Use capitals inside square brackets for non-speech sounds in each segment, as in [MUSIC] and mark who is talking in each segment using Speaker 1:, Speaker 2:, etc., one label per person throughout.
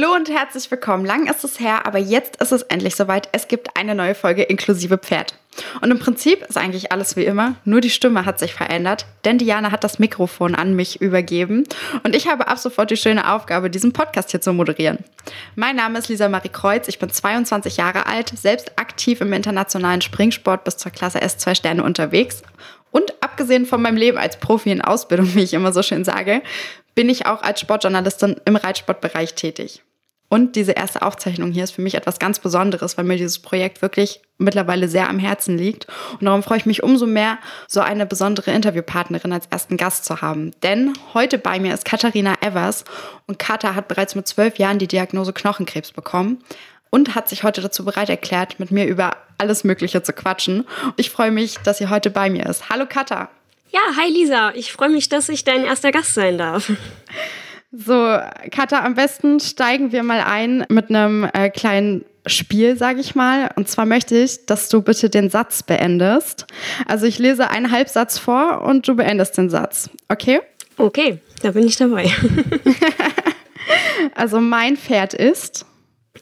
Speaker 1: Hallo und herzlich willkommen. Lang ist es her, aber jetzt ist es endlich soweit. Es gibt eine neue Folge inklusive Pferd. Und im Prinzip ist eigentlich alles wie immer, nur die Stimme hat sich verändert, denn Diana hat das Mikrofon an mich übergeben und ich habe ab sofort die schöne Aufgabe, diesen Podcast hier zu moderieren. Mein Name ist Lisa Marie Kreuz, ich bin 22 Jahre alt, selbst aktiv im internationalen Springsport bis zur Klasse S2 Sterne unterwegs und abgesehen von meinem Leben als Profi in Ausbildung, [LAUGHS] wie ich immer so schön sage, bin ich auch als Sportjournalistin im Reitsportbereich tätig. Und diese erste Aufzeichnung hier ist für mich etwas ganz Besonderes, weil mir dieses Projekt wirklich mittlerweile sehr am Herzen liegt. Und darum freue ich mich umso mehr, so eine besondere Interviewpartnerin als ersten Gast zu haben. Denn heute bei mir ist Katharina Evers und Katha hat bereits mit zwölf Jahren die Diagnose Knochenkrebs bekommen und hat sich heute dazu bereit erklärt, mit mir über alles Mögliche zu quatschen. Ich freue mich, dass sie heute bei mir ist. Hallo Katha!
Speaker 2: Ja, hi Lisa. Ich freue mich, dass ich dein erster Gast sein darf.
Speaker 1: So, Katha, am besten steigen wir mal ein mit einem äh, kleinen Spiel, sage ich mal. Und zwar möchte ich, dass du bitte den Satz beendest. Also ich lese einen Halbsatz vor und du beendest den Satz. Okay?
Speaker 2: Okay, da bin ich dabei. [LAUGHS]
Speaker 1: also mein Pferd ist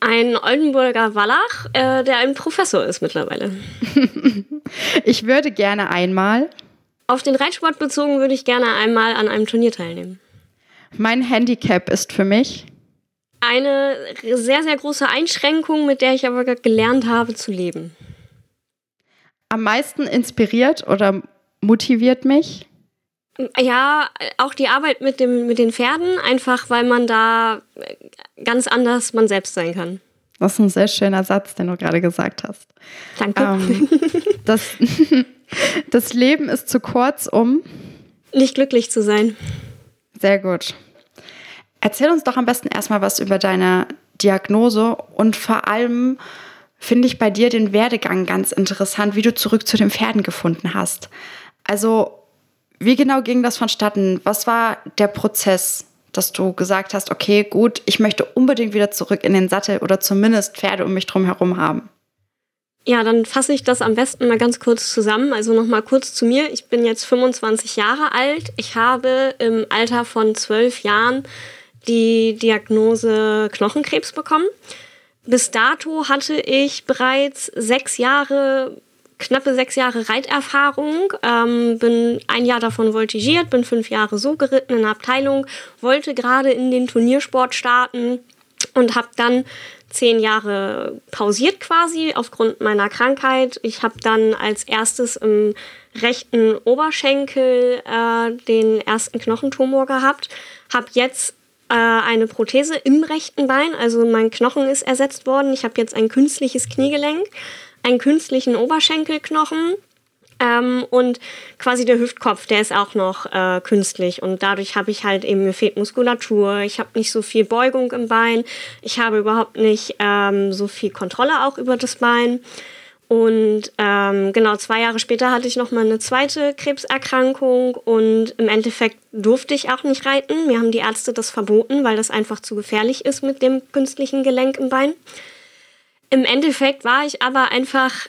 Speaker 2: ein Oldenburger Wallach, äh, der ein Professor ist mittlerweile. [LAUGHS]
Speaker 1: ich würde gerne einmal
Speaker 2: auf den Reitsport bezogen würde ich gerne einmal an einem Turnier teilnehmen.
Speaker 1: Mein Handicap ist für mich
Speaker 2: eine sehr, sehr große Einschränkung, mit der ich aber gelernt habe zu leben.
Speaker 1: Am meisten inspiriert oder motiviert mich?
Speaker 2: Ja, auch die Arbeit mit, dem, mit den Pferden, einfach weil man da ganz anders man selbst sein kann.
Speaker 1: Das ist ein sehr schöner Satz, den du gerade gesagt hast.
Speaker 2: Danke. Ähm, [LAUGHS]
Speaker 1: das, [LAUGHS] das Leben ist zu kurz, um
Speaker 2: nicht glücklich zu sein.
Speaker 1: Sehr gut. Erzähl uns doch am besten erstmal was über deine Diagnose und vor allem finde ich bei dir den Werdegang ganz interessant, wie du zurück zu den Pferden gefunden hast. Also, wie genau ging das vonstatten? Was war der Prozess, dass du gesagt hast, okay, gut, ich möchte unbedingt wieder zurück in den Sattel oder zumindest Pferde um mich drum herum haben?
Speaker 2: Ja, dann fasse ich das am besten mal ganz kurz zusammen. Also nochmal kurz zu mir. Ich bin jetzt 25 Jahre alt. Ich habe im Alter von 12 Jahren die Diagnose Knochenkrebs bekommen. Bis dato hatte ich bereits sechs Jahre, knappe sechs Jahre Reiterfahrung, ähm, bin ein Jahr davon voltigiert, bin fünf Jahre so geritten in der Abteilung, wollte gerade in den Turniersport starten und habe dann zehn Jahre pausiert quasi aufgrund meiner Krankheit. Ich habe dann als erstes im rechten Oberschenkel äh, den ersten Knochentumor gehabt, habe jetzt eine Prothese im rechten Bein, also mein Knochen ist ersetzt worden. Ich habe jetzt ein künstliches Kniegelenk, einen künstlichen Oberschenkelknochen ähm, und quasi der Hüftkopf, der ist auch noch äh, künstlich. Und dadurch habe ich halt eben, mir fehlt Muskulatur, ich habe nicht so viel Beugung im Bein, ich habe überhaupt nicht ähm, so viel Kontrolle auch über das Bein. Und ähm, genau zwei Jahre später hatte ich noch mal eine zweite Krebserkrankung und im Endeffekt durfte ich auch nicht reiten. Mir haben die Ärzte das verboten, weil das einfach zu gefährlich ist mit dem künstlichen Gelenk im Bein. Im Endeffekt war ich aber einfach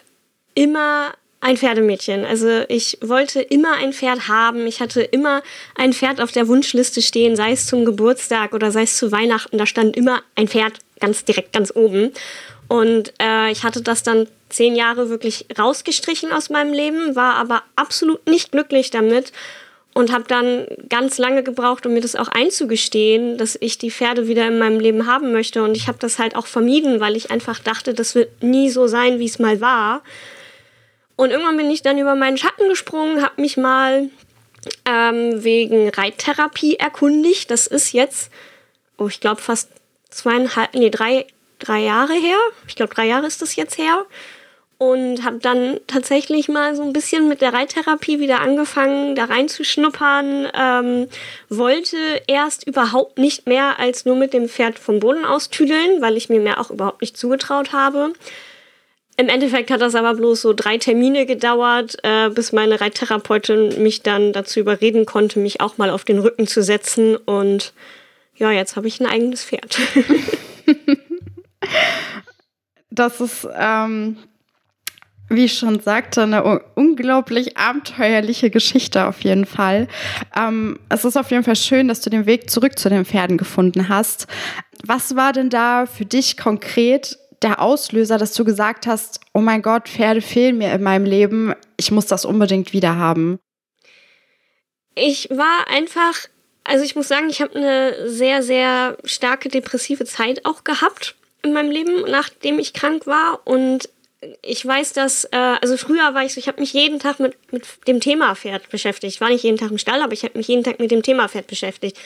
Speaker 2: immer ein Pferdemädchen. Also ich wollte immer ein Pferd haben. Ich hatte immer ein Pferd auf der Wunschliste stehen, sei es zum Geburtstag oder sei es zu Weihnachten. Da stand immer ein Pferd ganz direkt ganz oben. Und äh, ich hatte das dann zehn Jahre wirklich rausgestrichen aus meinem Leben, war aber absolut nicht glücklich damit und habe dann ganz lange gebraucht, um mir das auch einzugestehen, dass ich die Pferde wieder in meinem Leben haben möchte. Und ich habe das halt auch vermieden, weil ich einfach dachte, das wird nie so sein, wie es mal war. Und irgendwann bin ich dann über meinen Schatten gesprungen, habe mich mal ähm, wegen Reittherapie erkundigt. Das ist jetzt, oh, ich glaube fast zweieinhalb, nee, drei, drei Jahre her. Ich glaube, drei Jahre ist das jetzt her. Und habe dann tatsächlich mal so ein bisschen mit der Reittherapie wieder angefangen, da reinzuschnuppern. Ähm, wollte erst überhaupt nicht mehr als nur mit dem Pferd vom Boden aus tüdeln, weil ich mir mehr auch überhaupt nicht zugetraut habe. Im Endeffekt hat das aber bloß so drei Termine gedauert, äh, bis meine Reittherapeutin mich dann dazu überreden konnte, mich auch mal auf den Rücken zu setzen. Und ja, jetzt habe ich ein eigenes Pferd. [LAUGHS] [LAUGHS]
Speaker 1: das ist, ähm, wie ich schon sagte, eine unglaublich abenteuerliche Geschichte auf jeden Fall. Ähm, es ist auf jeden Fall schön, dass du den Weg zurück zu den Pferden gefunden hast. was war denn da für dich konkret der Auslöser, dass du gesagt hast, oh mein Gott, Pferde fehlen mir in meinem Leben, ich muss das unbedingt wieder haben?
Speaker 2: Ich war einfach, also ich muss sagen, ich habe eine sehr, sehr starke depressive Zeit auch gehabt in meinem Leben, nachdem ich krank war. Und ich weiß, dass, äh, also früher war ich so, ich habe mich jeden Tag mit, mit dem Thema Pferd beschäftigt. Ich war nicht jeden Tag im Stall, aber ich habe mich jeden Tag mit dem Thema Pferd beschäftigt.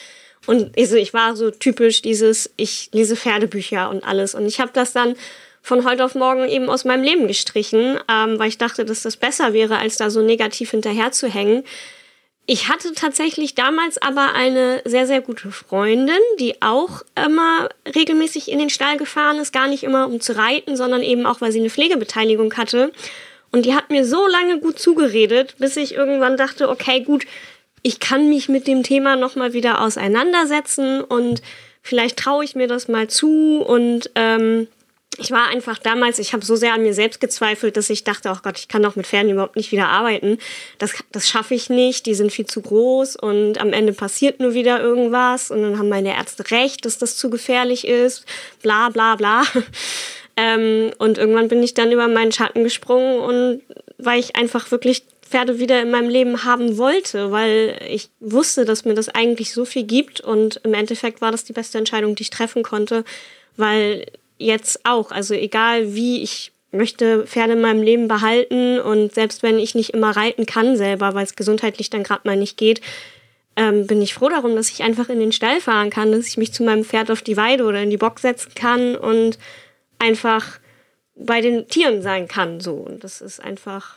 Speaker 2: Und also ich war so typisch dieses, ich lese Pferdebücher und alles. Und ich habe das dann von heute auf morgen eben aus meinem Leben gestrichen, ähm, weil ich dachte, dass das besser wäre, als da so negativ hinterher zu hängen. Ich hatte tatsächlich damals aber eine sehr, sehr gute Freundin, die auch immer regelmäßig in den Stall gefahren ist, gar nicht immer um zu reiten, sondern eben auch, weil sie eine Pflegebeteiligung hatte. Und die hat mir so lange gut zugeredet, bis ich irgendwann dachte, okay, gut, ich kann mich mit dem Thema nochmal wieder auseinandersetzen und vielleicht traue ich mir das mal zu und ähm, ich war einfach damals, ich habe so sehr an mir selbst gezweifelt, dass ich dachte, oh Gott, ich kann doch mit Pferden überhaupt nicht wieder arbeiten. Das, das schaffe ich nicht, die sind viel zu groß und am Ende passiert nur wieder irgendwas und dann haben meine Ärzte recht, dass das zu gefährlich ist, bla bla bla. [LAUGHS] Ähm, und irgendwann bin ich dann über meinen Schatten gesprungen und weil ich einfach wirklich Pferde wieder in meinem Leben haben wollte, weil ich wusste, dass mir das eigentlich so viel gibt und im Endeffekt war das die beste Entscheidung, die ich treffen konnte, weil jetzt auch, also egal wie ich möchte Pferde in meinem Leben behalten und selbst wenn ich nicht immer reiten kann selber, weil es gesundheitlich dann gerade mal nicht geht, ähm, bin ich froh darum, dass ich einfach in den Stall fahren kann, dass ich mich zu meinem Pferd auf die Weide oder in die Box setzen kann und einfach bei den Tieren sein kann. So. Und das ist einfach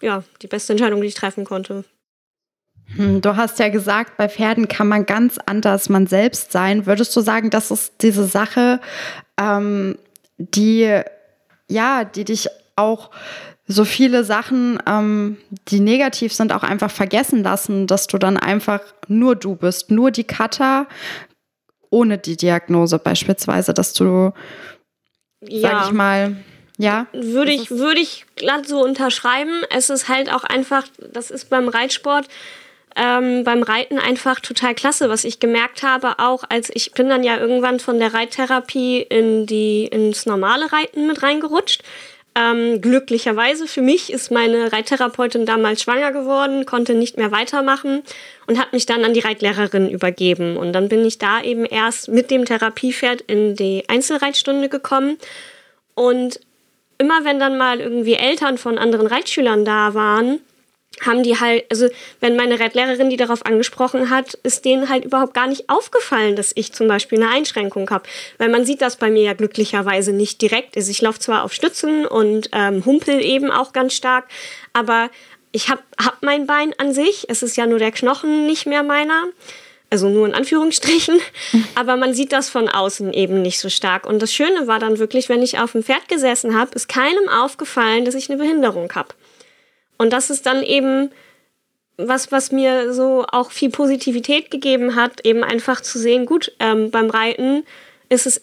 Speaker 2: ja, die beste Entscheidung, die ich treffen konnte.
Speaker 1: Hm, du hast ja gesagt, bei Pferden kann man ganz anders man selbst sein. Würdest du sagen, das ist diese Sache, ähm, die, ja, die dich auch so viele Sachen, ähm, die negativ sind, auch einfach vergessen lassen, dass du dann einfach nur du bist, nur die Cutter, ohne die Diagnose beispielsweise, dass du, ja. sag ich mal, ja.
Speaker 2: Würde ich, würde ich glatt so unterschreiben. Es ist halt auch einfach, das ist beim Reitsport, ähm, beim Reiten einfach total klasse, was ich gemerkt habe, auch als ich bin dann ja irgendwann von der Reittherapie in die, ins normale Reiten mit reingerutscht. Ähm, glücklicherweise für mich ist meine Reittherapeutin damals schwanger geworden, konnte nicht mehr weitermachen und hat mich dann an die Reitlehrerin übergeben. Und dann bin ich da eben erst mit dem Therapiepferd in die Einzelreitstunde gekommen. Und immer wenn dann mal irgendwie Eltern von anderen Reitschülern da waren, haben die halt, also wenn meine Reitlehrerin die darauf angesprochen hat, ist denen halt überhaupt gar nicht aufgefallen, dass ich zum Beispiel eine Einschränkung habe. Weil man sieht das bei mir ja glücklicherweise nicht direkt. Also ich laufe zwar auf Stützen und ähm, humpel eben auch ganz stark, aber ich habe hab mein Bein an sich. Es ist ja nur der Knochen nicht mehr meiner also nur in Anführungsstrichen, [LAUGHS] aber man sieht das von außen eben nicht so stark. Und das Schöne war dann wirklich, wenn ich auf dem Pferd gesessen habe, ist keinem aufgefallen, dass ich eine Behinderung habe. Und das ist dann eben was, was mir so auch viel Positivität gegeben hat, eben einfach zu sehen, gut, ähm, beim Reiten ist es,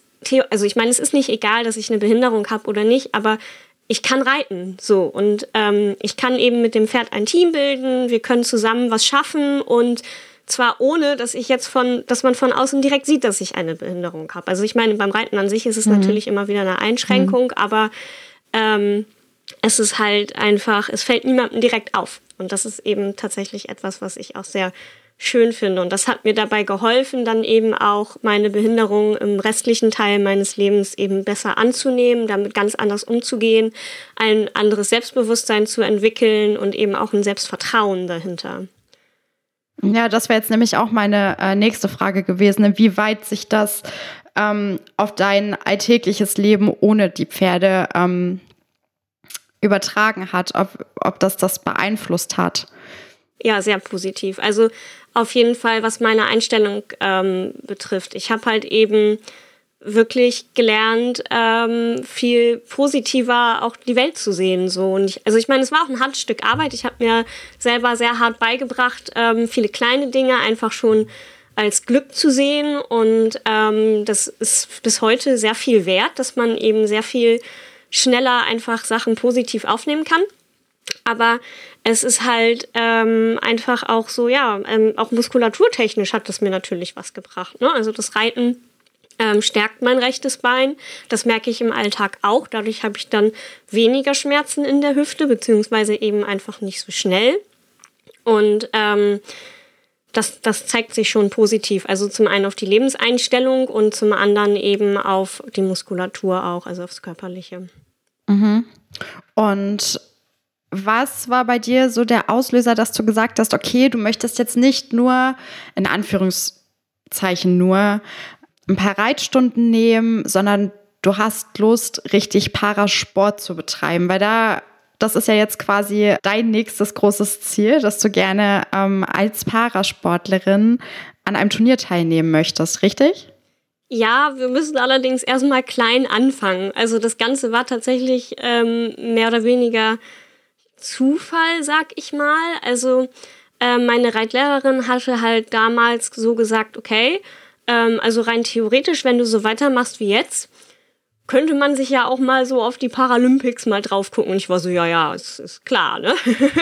Speaker 2: also ich meine, es ist nicht egal, dass ich eine Behinderung habe oder nicht, aber ich kann reiten, so und ähm, ich kann eben mit dem Pferd ein Team bilden, wir können zusammen was schaffen und zwar ohne, dass ich jetzt von, dass man von außen direkt sieht, dass ich eine Behinderung habe. Also ich meine, beim Reiten an sich ist es mhm. natürlich immer wieder eine Einschränkung, mhm. aber ähm, es ist halt einfach, es fällt niemandem direkt auf. Und das ist eben tatsächlich etwas, was ich auch sehr schön finde. Und das hat mir dabei geholfen, dann eben auch meine Behinderung im restlichen Teil meines Lebens eben besser anzunehmen, damit ganz anders umzugehen, ein anderes Selbstbewusstsein zu entwickeln und eben auch ein Selbstvertrauen dahinter.
Speaker 1: Ja, das wäre jetzt nämlich auch meine äh, nächste Frage gewesen, inwieweit sich das ähm, auf dein alltägliches Leben ohne die Pferde ähm, übertragen hat, ob, ob das das beeinflusst hat.
Speaker 2: Ja, sehr positiv. Also auf jeden Fall, was meine Einstellung ähm, betrifft. Ich habe halt eben wirklich gelernt, ähm, viel positiver auch die Welt zu sehen. So. Und ich, also ich meine, es war auch ein hartes Stück Arbeit. Ich habe mir selber sehr hart beigebracht, ähm, viele kleine Dinge einfach schon als Glück zu sehen. Und ähm, das ist bis heute sehr viel wert, dass man eben sehr viel schneller einfach Sachen positiv aufnehmen kann. Aber es ist halt ähm, einfach auch so, ja, ähm, auch muskulaturtechnisch hat das mir natürlich was gebracht. Ne? Also das Reiten ähm, stärkt mein rechtes Bein. Das merke ich im Alltag auch. Dadurch habe ich dann weniger Schmerzen in der Hüfte, beziehungsweise eben einfach nicht so schnell. Und ähm, das, das zeigt sich schon positiv. Also zum einen auf die Lebenseinstellung und zum anderen eben auf die Muskulatur auch, also aufs Körperliche.
Speaker 1: Mhm. Und was war bei dir so der Auslöser, dass du gesagt hast, okay, du möchtest jetzt nicht nur, in Anführungszeichen nur, ein paar Reitstunden nehmen, sondern du hast Lust, richtig Parasport zu betreiben, weil da das ist ja jetzt quasi dein nächstes großes Ziel, dass du gerne ähm, als Parasportlerin an einem Turnier teilnehmen möchtest, richtig?
Speaker 2: Ja, wir müssen allerdings erstmal klein anfangen. Also das Ganze war tatsächlich ähm, mehr oder weniger Zufall, sag ich mal. Also äh, meine Reitlehrerin hatte halt damals so gesagt, okay, ähm, also rein theoretisch, wenn du so weitermachst wie jetzt, könnte man sich ja auch mal so auf die Paralympics mal drauf gucken. Und ich war so, ja, ja, es ist klar, ne?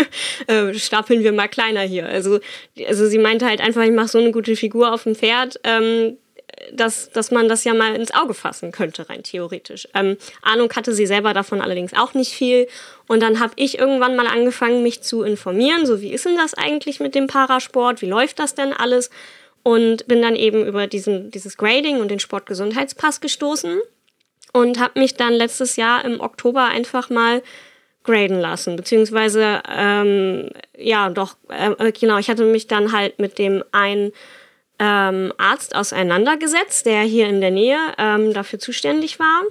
Speaker 2: [LAUGHS] äh, stapeln wir mal kleiner hier. Also, also sie meinte halt einfach, ich mache so eine gute Figur auf dem Pferd, ähm, dass, dass man das ja mal ins Auge fassen könnte, rein theoretisch. Ähm, Ahnung hatte sie selber davon allerdings auch nicht viel. Und dann habe ich irgendwann mal angefangen, mich zu informieren. So, wie ist denn das eigentlich mit dem Parasport? Wie läuft das denn alles? und bin dann eben über diesen, dieses Grading und den Sportgesundheitspass gestoßen und habe mich dann letztes Jahr im Oktober einfach mal graden lassen, beziehungsweise ähm, ja doch äh, genau, ich hatte mich dann halt mit dem einen ähm, Arzt auseinandergesetzt, der hier in der Nähe ähm, dafür zuständig war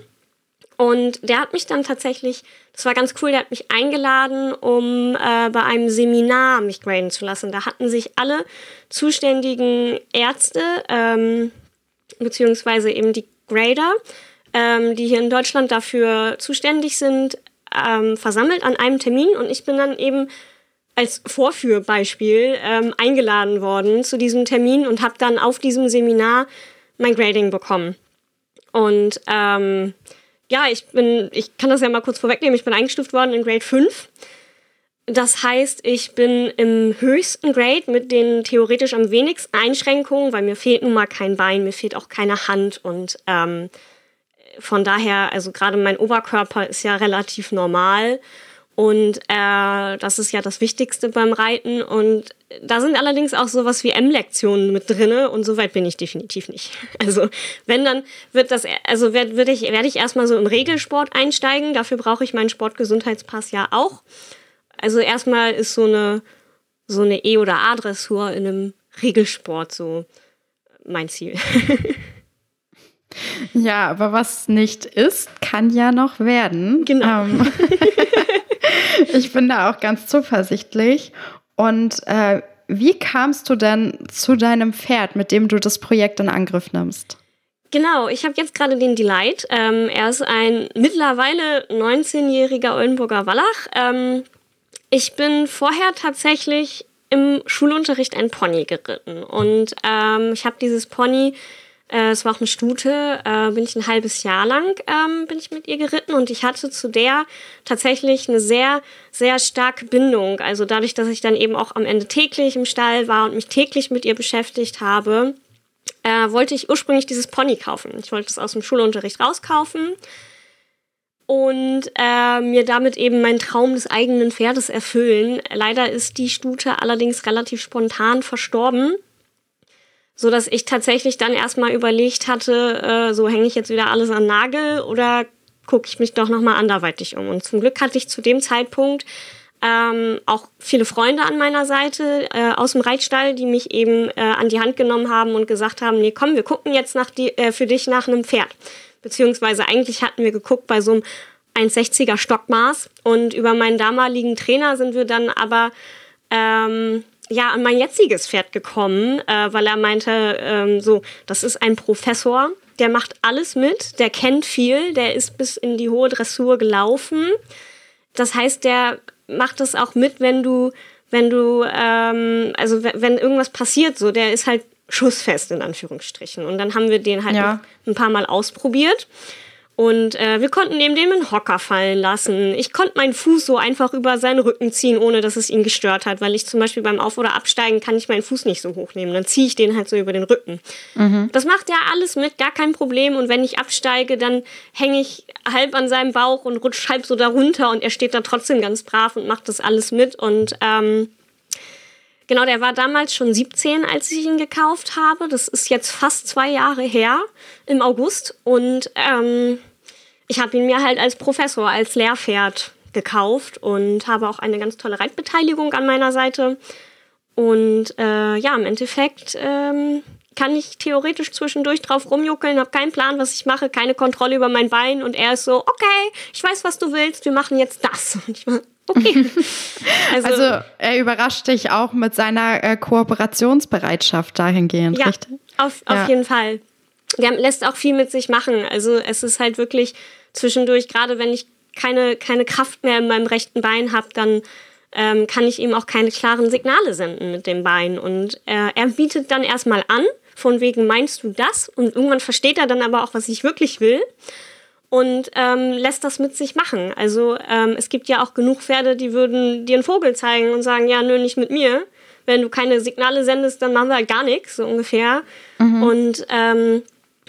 Speaker 2: und der hat mich dann tatsächlich, das war ganz cool, der hat mich eingeladen, um äh, bei einem Seminar mich graden zu lassen. Da hatten sich alle zuständigen Ärzte, ähm, beziehungsweise eben die Grader, ähm, die hier in Deutschland dafür zuständig sind, ähm, versammelt an einem Termin. Und ich bin dann eben als Vorführbeispiel ähm, eingeladen worden zu diesem Termin und habe dann auf diesem Seminar mein Grading bekommen. Und ähm, ja, ich bin, ich kann das ja mal kurz vorwegnehmen, ich bin eingestuft worden in Grade 5. Das heißt, ich bin im höchsten Grade mit den theoretisch am wenigsten Einschränkungen, weil mir fehlt nun mal kein Bein, mir fehlt auch keine Hand und ähm, von daher, also gerade mein Oberkörper ist ja relativ normal und äh, das ist ja das Wichtigste beim Reiten. Und da sind allerdings auch sowas wie M-Lektionen mit drinne und so weit bin ich definitiv nicht. [LAUGHS] Also wenn dann wird das, also werde werd ich, werd ich erstmal so im Regelsport einsteigen. Dafür brauche ich meinen Sportgesundheitspass ja auch. Also erstmal ist so eine so eine E- oder A-Dressur in einem Regelsport so mein Ziel. [LAUGHS]
Speaker 1: Ja, aber was nicht ist, kann ja noch werden.
Speaker 2: Genau. Ähm, [LAUGHS] [LAUGHS]
Speaker 1: ich bin da auch ganz zuversichtlich. Und äh, wie kamst du denn zu deinem Pferd, mit dem du das Projekt in Angriff nimmst?
Speaker 2: Genau, ich habe jetzt gerade den Delight. Ähm, er ist ein mittlerweile 19-jähriger Oldenburger Wallach. Ähm, ich bin vorher tatsächlich im Schulunterricht ein Pony geritten und ähm, ich habe dieses Pony äh, es war auch eine Stute, äh, bin ich ein halbes Jahr lang ähm, bin ich mit ihr geritten und ich hatte zu der tatsächlich eine sehr, sehr starke Bindung. Also dadurch, dass ich dann eben auch am Ende täglich im Stall war und mich täglich mit ihr beschäftigt habe, äh, wollte ich ursprünglich dieses Pony kaufen. Ich wollte es aus dem Schulunterricht rauskaufen und äh, mir damit eben meinen Traum des eigenen Pferdes erfüllen. Leider ist die Stute allerdings relativ spontan verstorben so dass ich tatsächlich dann erstmal überlegt hatte, äh, so hänge ich jetzt wieder alles an Nagel oder gucke ich mich doch nochmal anderweitig um. Und zum Glück hatte ich zu dem Zeitpunkt ähm, auch viele Freunde an meiner Seite äh, aus dem Reitstall, die mich eben äh, an die Hand genommen haben und gesagt haben, nee, komm, wir gucken jetzt nach die, äh, für dich nach einem Pferd. Beziehungsweise eigentlich hatten wir geguckt bei so einem 1,60er Stockmaß und über meinen damaligen Trainer sind wir dann aber ähm, ja an mein jetziges Pferd gekommen, äh, weil er meinte, ähm, so, das ist ein Professor, der macht alles mit, der kennt viel, der ist bis in die hohe Dressur gelaufen. Das heißt, der macht das auch mit, wenn du, wenn du, ähm, also wenn irgendwas passiert, so, der ist halt schussfest in Anführungsstrichen. Und dann haben wir den halt ja. ein paar Mal ausprobiert. Und äh, wir konnten neben dem einen Hocker fallen lassen. Ich konnte meinen Fuß so einfach über seinen Rücken ziehen, ohne dass es ihn gestört hat, weil ich zum Beispiel beim Auf- oder Absteigen kann ich meinen Fuß nicht so hochnehmen. Dann ziehe ich den halt so über den Rücken. Mhm. Das macht er alles mit, gar kein Problem. Und wenn ich absteige, dann hänge ich halb an seinem Bauch und rutsche halb so darunter und er steht da trotzdem ganz brav und macht das alles mit. Und ähm, Genau, der war damals schon 17, als ich ihn gekauft habe. Das ist jetzt fast zwei Jahre her im August. Und ähm, ich habe ihn mir halt als Professor, als Lehrpferd gekauft und habe auch eine ganz tolle Reitbeteiligung an meiner Seite. Und äh, ja, im Endeffekt ähm, kann ich theoretisch zwischendurch drauf rumjuckeln, habe keinen Plan, was ich mache, keine Kontrolle über mein Bein und er ist so, okay, ich weiß, was du willst, wir machen jetzt das. Und ich war, Okay. [LAUGHS]
Speaker 1: Also, also, er überrascht dich auch mit seiner äh, Kooperationsbereitschaft dahingehend,
Speaker 2: ja,
Speaker 1: richtig?
Speaker 2: Auf, auf ja. jeden Fall. Der lässt auch viel mit sich machen. Also es ist halt wirklich zwischendurch, gerade wenn ich keine, keine Kraft mehr in meinem rechten Bein habe, dann ähm, kann ich ihm auch keine klaren Signale senden mit dem Bein. Und äh, er bietet dann erstmal an, von wegen meinst du das? Und irgendwann versteht er dann aber auch, was ich wirklich will und ähm, lässt das mit sich machen. Also ähm, es gibt ja auch genug Pferde, die würden dir einen Vogel zeigen und sagen, ja, nö, nicht mit mir. Wenn du keine Signale sendest, dann machen wir halt gar nichts, so ungefähr. Mhm. Und ähm,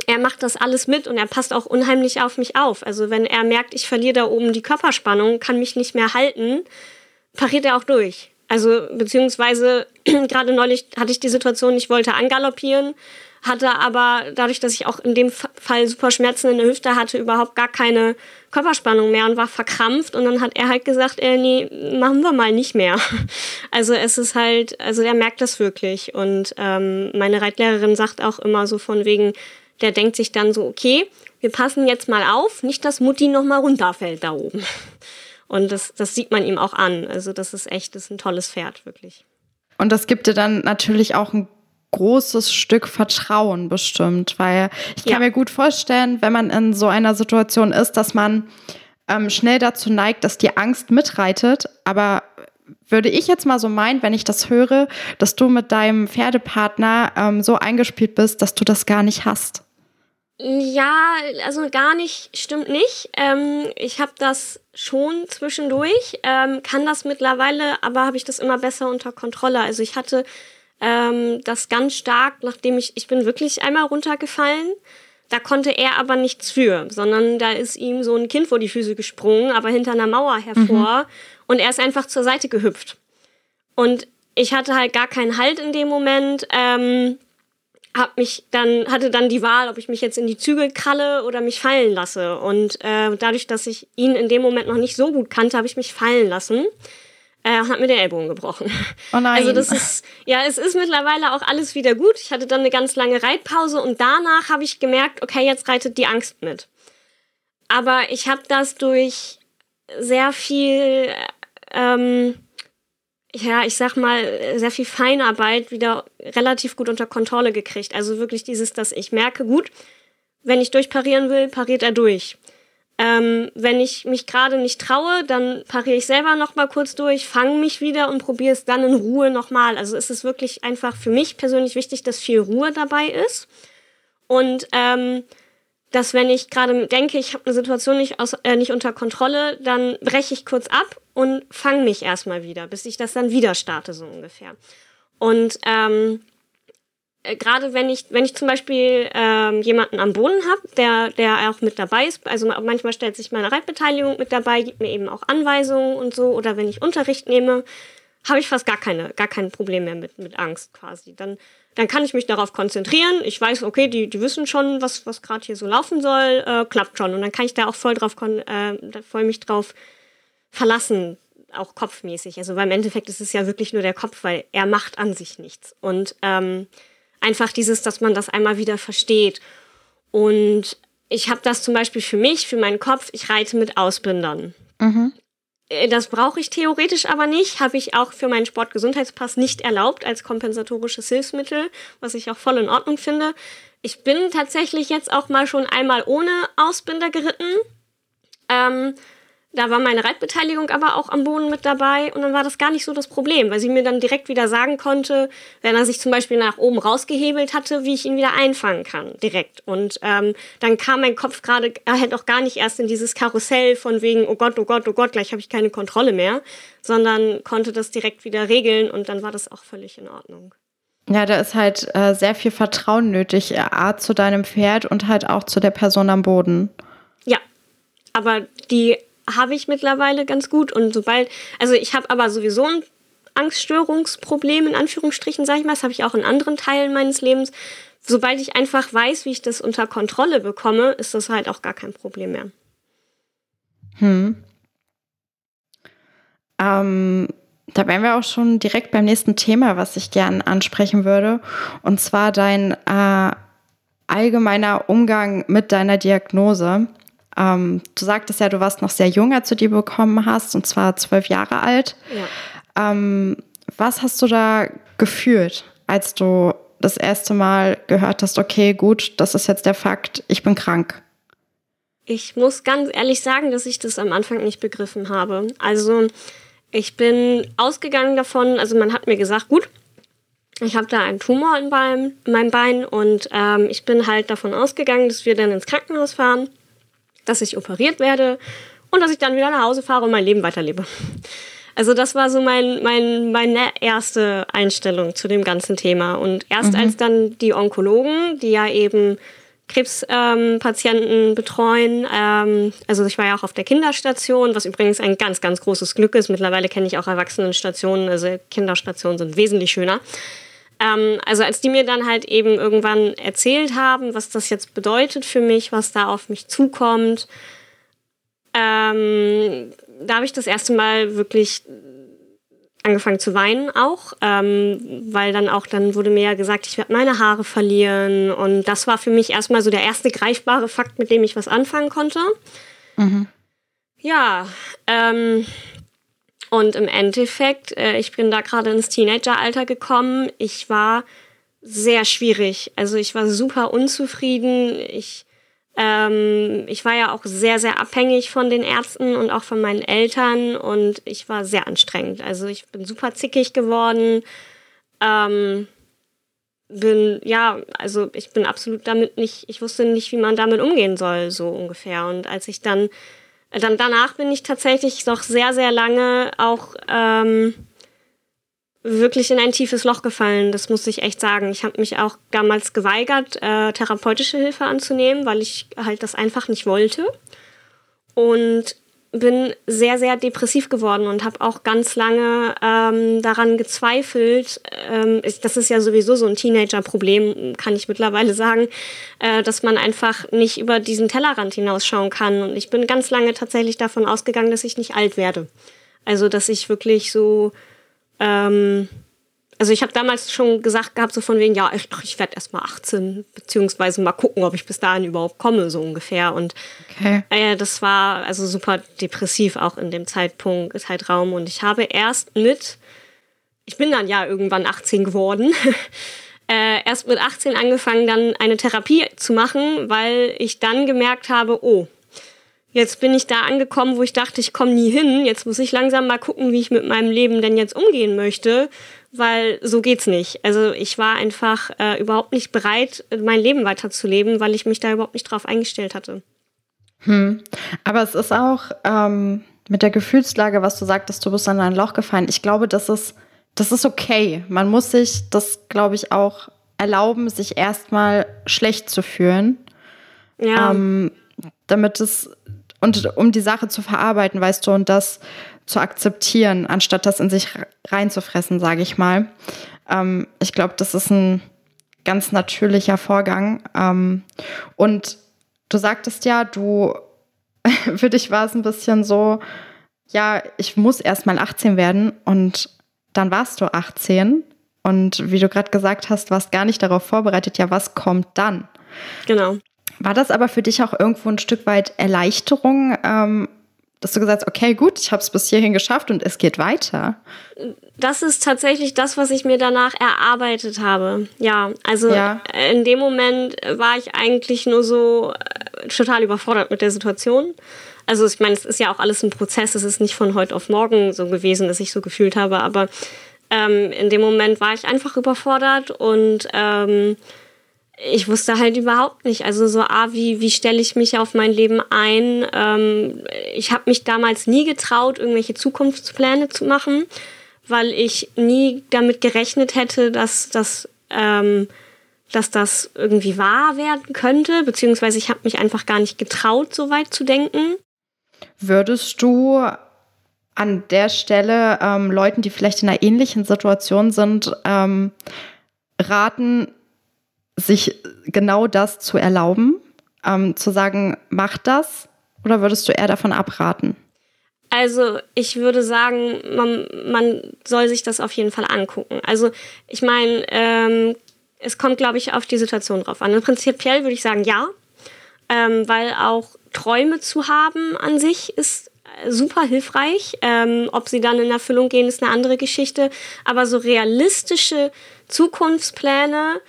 Speaker 2: er macht das alles mit und er passt auch unheimlich auf mich auf. Also wenn er merkt, ich verliere da oben die Körperspannung, kann mich nicht mehr halten, pariert er auch durch. Also beziehungsweise [CLEARS THROAT] gerade neulich hatte ich die Situation, ich wollte angaloppieren hatte aber dadurch, dass ich auch in dem Fall super Schmerzen in der Hüfte hatte, überhaupt gar keine Körperspannung mehr und war verkrampft. Und dann hat er halt gesagt, äh, nee, machen wir mal nicht mehr. [LAUGHS] Also es ist halt, also er merkt das wirklich. Und ähm, meine Reitlehrerin sagt auch immer so von wegen, der denkt sich dann so, okay, wir passen jetzt mal auf, nicht, dass Mutti noch mal runterfällt da oben. [LAUGHS] Und das, das sieht man ihm auch an. Also das ist echt, das ist ein tolles Pferd, wirklich.
Speaker 1: Und das gibt dir dann natürlich auch ein großes Stück Vertrauen bestimmt, weil ich kann ja. mir gut vorstellen, wenn man in so einer Situation ist, dass man ähm, schnell dazu neigt, dass die Angst mitreitet, aber würde ich jetzt mal so meinen, wenn ich das höre, dass du mit deinem Pferdepartner ähm, so eingespielt bist, dass du das gar nicht hast.
Speaker 2: Ja, also gar nicht, stimmt nicht. Ähm, ich habe das schon zwischendurch, ähm, kann das mittlerweile, aber habe ich das immer besser unter Kontrolle. Also ich hatte ähm, das ganz stark, nachdem ich, ich bin wirklich einmal runtergefallen. Da konnte er aber nichts für, sondern da ist ihm so ein Kind vor die Füße gesprungen, aber hinter einer Mauer hervor. Mhm. Und er ist einfach zur Seite gehüpft. Und ich hatte halt gar keinen Halt in dem Moment. Ähm, hab mich dann hatte dann die Wahl, ob ich mich jetzt in die Zügel kralle oder mich fallen lasse. Und äh, dadurch, dass ich ihn in dem Moment noch nicht so gut kannte, habe ich mich fallen lassen äh, und hat mir den Ellbogen gebrochen.
Speaker 1: Oh nein.
Speaker 2: Also das ist, ja, es ist mittlerweile auch alles wieder gut. Ich hatte dann eine ganz lange Reitpause und danach habe ich gemerkt, okay, jetzt reitet die Angst mit. Aber ich habe das durch sehr viel, ähm, ja, ich sag mal, sehr viel Feinarbeit wieder relativ gut unter Kontrolle gekriegt. Also wirklich dieses, dass ich merke, gut, wenn ich durchparieren will, pariert er durch. Ähm, wenn ich mich gerade nicht traue, dann pariere ich selber noch mal kurz durch, fange mich wieder und probiere es dann in Ruhe nochmal. Also ist es wirklich einfach für mich persönlich wichtig, dass viel Ruhe dabei ist. Und ähm, dass wenn ich gerade denke, ich habe eine Situation nicht, aus, äh, nicht unter Kontrolle, dann breche ich kurz ab und fange mich erstmal wieder, bis ich das dann wieder starte, so ungefähr. Und ähm, äh, gerade wenn ich, wenn ich zum Beispiel ähm, jemanden am Boden habe, der, der auch mit dabei ist, also manchmal stellt sich meine Reitbeteiligung mit dabei, gibt mir eben auch Anweisungen und so, oder wenn ich Unterricht nehme, habe ich fast gar keine, gar kein Problem mehr mit, mit Angst quasi. Dann, dann kann ich mich darauf konzentrieren. Ich weiß, okay, die, die wissen schon, was, was gerade hier so laufen soll, äh, klappt schon. Und dann kann ich da auch voll drauf, äh, voll mich drauf verlassen, auch kopfmäßig. Also weil im Endeffekt ist es ja wirklich nur der Kopf, weil er macht an sich nichts. Und ähm, einfach dieses, dass man das einmal wieder versteht. Und ich habe das zum Beispiel für mich, für meinen Kopf, ich reite mit Ausbindern. Mhm. Äh, das brauche ich theoretisch aber nicht, habe ich auch für meinen Sportgesundheitspass nicht erlaubt als kompensatorisches Hilfsmittel, was ich auch voll in Ordnung finde. Ich bin tatsächlich jetzt auch mal schon einmal ohne Ausbinder geritten. Ähm, Da war meine Reitbeteiligung aber auch am Boden mit dabei und dann war das gar nicht so das Problem, weil sie mir dann direkt wieder sagen konnte, wenn er sich zum Beispiel nach oben rausgehebelt hatte, wie ich ihn wieder einfangen kann, direkt. Und ähm, dann kam mein Kopf gerade halt auch gar nicht erst in dieses Karussell von wegen, oh Gott, oh Gott, oh Gott, gleich habe ich keine Kontrolle mehr, sondern konnte das direkt wieder regeln und dann war das auch völlig in Ordnung.
Speaker 1: Ja, da ist halt äh, sehr viel Vertrauen nötig, äh, A, zu deinem Pferd und halt auch zu der Person am Boden.
Speaker 2: Ja, aber die habe ich mittlerweile ganz gut. Und sobald, also ich habe aber sowieso ein Angststörungsproblem, in Anführungsstrichen, sage ich mal. Das habe ich auch in anderen Teilen meines Lebens. Sobald ich einfach weiß, wie ich das unter Kontrolle bekomme, ist das halt auch gar kein Problem mehr.
Speaker 1: Hm. Ähm, da wären wir auch schon direkt beim nächsten Thema, was ich gern ansprechen würde. Und zwar dein äh, allgemeiner Umgang mit deiner Diagnose. Ähm, du sagtest ja, du warst noch sehr jung, als du die bekommen hast, und zwar zwölf Jahre alt. Ja. Ähm, was hast du da gefühlt, als du das erste Mal gehört hast, okay, gut, das ist jetzt der Fakt, ich bin krank?
Speaker 2: Ich muss ganz ehrlich sagen, dass ich das am Anfang nicht begriffen habe. Also ich bin ausgegangen davon, also man hat mir gesagt, gut, ich habe da einen Tumor in, meinem Bein und ähm, ich bin halt davon ausgegangen, dass wir dann ins Krankenhaus fahren dass ich operiert werde und dass ich dann wieder nach Hause fahre und mein Leben weiterlebe. Also das war so mein, mein, meine erste Einstellung zu dem ganzen Thema. Und erst mhm. als dann die Onkologen, die ja eben Krebspatienten ähm, betreuen, ähm, also ich war ja auch auf der Kinderstation, was übrigens ein ganz, ganz großes Glück ist. Mittlerweile kenne ich auch Erwachsenenstationen, also Kinderstationen sind wesentlich schöner. Ähm, also als die mir dann halt eben irgendwann erzählt haben, was das jetzt bedeutet für mich, was da auf mich zukommt, ähm, da habe ich das erste Mal wirklich angefangen zu weinen auch, ähm, weil dann auch, dann wurde mir ja gesagt, ich werde meine Haare verlieren und das war für mich erstmal so der erste greifbare Fakt, mit dem ich was anfangen konnte. Mhm. Ja, ähm, und im Endeffekt, äh, ich bin da gerade ins Teenageralter gekommen. Ich war sehr schwierig. Also ich war super unzufrieden. Ich, ähm, ich war ja auch sehr, sehr abhängig von den Ärzten und auch von meinen Eltern und ich war sehr anstrengend. Also ich bin super zickig geworden. Ähm, bin, ja, also ich bin absolut damit nicht, ich wusste nicht, wie man damit umgehen soll, so ungefähr. Und als ich dann dann danach bin ich tatsächlich noch sehr, sehr lange auch ähm, wirklich in ein tiefes Loch gefallen. Das muss ich echt sagen. Ich habe mich auch damals geweigert, äh, therapeutische Hilfe anzunehmen, weil ich halt das einfach nicht wollte. Und bin sehr, sehr depressiv geworden und habe auch ganz lange ähm, daran gezweifelt. Ähm, ich, das ist ja sowieso so ein Teenager-Problem, kann ich mittlerweile sagen, äh, dass man einfach nicht über diesen Tellerrand hinausschauen kann. Und ich bin ganz lange tatsächlich davon ausgegangen, dass ich nicht alt werde. Also, dass ich wirklich so ähm, also ich habe damals schon gesagt gehabt, so von wegen, ja, ich, ich werde erst mal 18, beziehungsweise mal gucken, ob ich bis dahin überhaupt komme, so ungefähr. Und okay. äh, das war also super depressiv auch in dem Zeitpunkt, Zeitraum. Und ich habe erst mit, ich bin dann ja irgendwann 18 geworden, [LAUGHS] äh, erst mit 18 angefangen, dann eine Therapie zu machen, weil ich dann gemerkt habe, oh, Jetzt bin ich da angekommen, wo ich dachte, ich komme nie hin. Jetzt muss ich langsam mal gucken, wie ich mit meinem Leben denn jetzt umgehen möchte weil so geht's nicht. Also ich war einfach äh, überhaupt nicht bereit, mein Leben weiterzuleben, weil ich mich da überhaupt nicht drauf eingestellt hatte.
Speaker 1: Hm. Aber es ist auch ähm, mit der Gefühlslage, was du sagtest, du bist an ein Loch gefallen. Ich glaube, das ist, das ist okay. Man muss sich das, glaube ich, auch erlauben, sich erstmal schlecht zu fühlen. Ja. Ähm, damit es, und um die Sache zu verarbeiten, weißt du, und das zu akzeptieren, anstatt das in sich reinzufressen, sage ich mal. Ähm, ich glaube, das ist ein ganz natürlicher Vorgang. Ähm, und du sagtest ja, du, [LAUGHS] für dich war es ein bisschen so, ja, ich muss erst mal 18 werden und dann warst du 18. Und wie du gerade gesagt hast, warst gar nicht darauf vorbereitet, ja, was kommt dann?
Speaker 2: Genau.
Speaker 1: War das aber für dich auch irgendwo ein Stück weit Erleichterung, ähm, dass du gesagt hast, okay, gut, ich habe es bis hierhin geschafft und es geht weiter?
Speaker 2: Das ist tatsächlich das, was ich mir danach erarbeitet habe. Ja, also ja. in dem Moment war ich eigentlich nur so äh, total überfordert mit der Situation. Also ich meine, es ist ja auch alles ein Prozess. Es ist nicht von heute auf morgen so gewesen, dass ich so gefühlt habe. Aber ähm, in dem Moment war ich einfach überfordert und ähm, ich wusste halt überhaupt nicht. Also so, ah, wie, wie stelle ich mich auf mein Leben ein? Ähm, ich habe mich damals nie getraut, irgendwelche Zukunftspläne zu machen, weil ich nie damit gerechnet hätte, dass das... Ähm, dass das irgendwie wahr werden könnte, beziehungsweise ich habe mich einfach gar nicht getraut, so weit zu denken.
Speaker 1: Würdest du an der Stelle ähm, Leuten, die vielleicht in einer ähnlichen Situation sind, ähm, raten, sich genau das zu erlauben, ähm, zu sagen, mach das, oder würdest du eher davon abraten?
Speaker 2: Also ich würde sagen, man, man soll sich das auf jeden Fall angucken. Also ich meine, ähm, es kommt, glaube ich, auf die Situation drauf an. Und prinzipiell würde ich sagen, ja, ähm, weil auch Träume zu haben an sich ist super hilfreich. Ähm, ob sie dann in Erfüllung gehen, ist eine andere Geschichte. Aber so realistische Zukunftspläne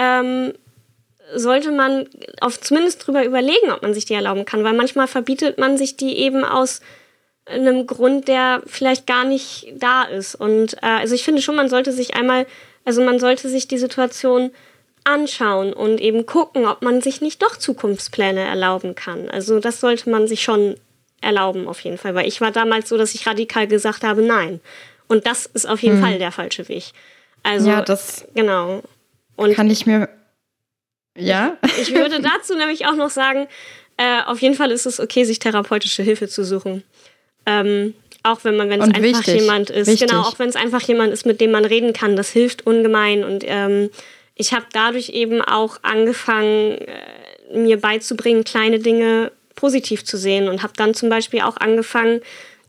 Speaker 2: ähm, sollte man auf zumindest drüber überlegen, ob man sich die erlauben kann, weil manchmal verbietet man sich die eben aus einem Grund, der vielleicht gar nicht da ist. Und äh, also ich finde schon, man sollte sich einmal also man sollte sich die Situation anschauen und eben gucken, ob man sich nicht doch Zukunftspläne erlauben kann. Also das sollte man sich schon erlauben auf jeden Fall, weil ich war damals so, dass ich radikal gesagt habe, nein. Und das ist auf jeden hm. Fall der falsche Weg. Also ja, das genau.
Speaker 1: Und kann ich mir ja.
Speaker 2: Ich, ich würde [LAUGHS] dazu nämlich auch noch sagen, äh, auf jeden Fall ist es okay, sich therapeutische Hilfe zu suchen. Ähm, auch wenn man, wenn es einfach wichtig, jemand ist. Wichtig. Genau, auch wenn es einfach jemand ist, mit dem man reden kann. Das hilft ungemein. Und ähm, ich habe dadurch eben auch angefangen, äh, mir beizubringen, kleine Dinge positiv zu sehen. Und habe dann zum Beispiel auch angefangen,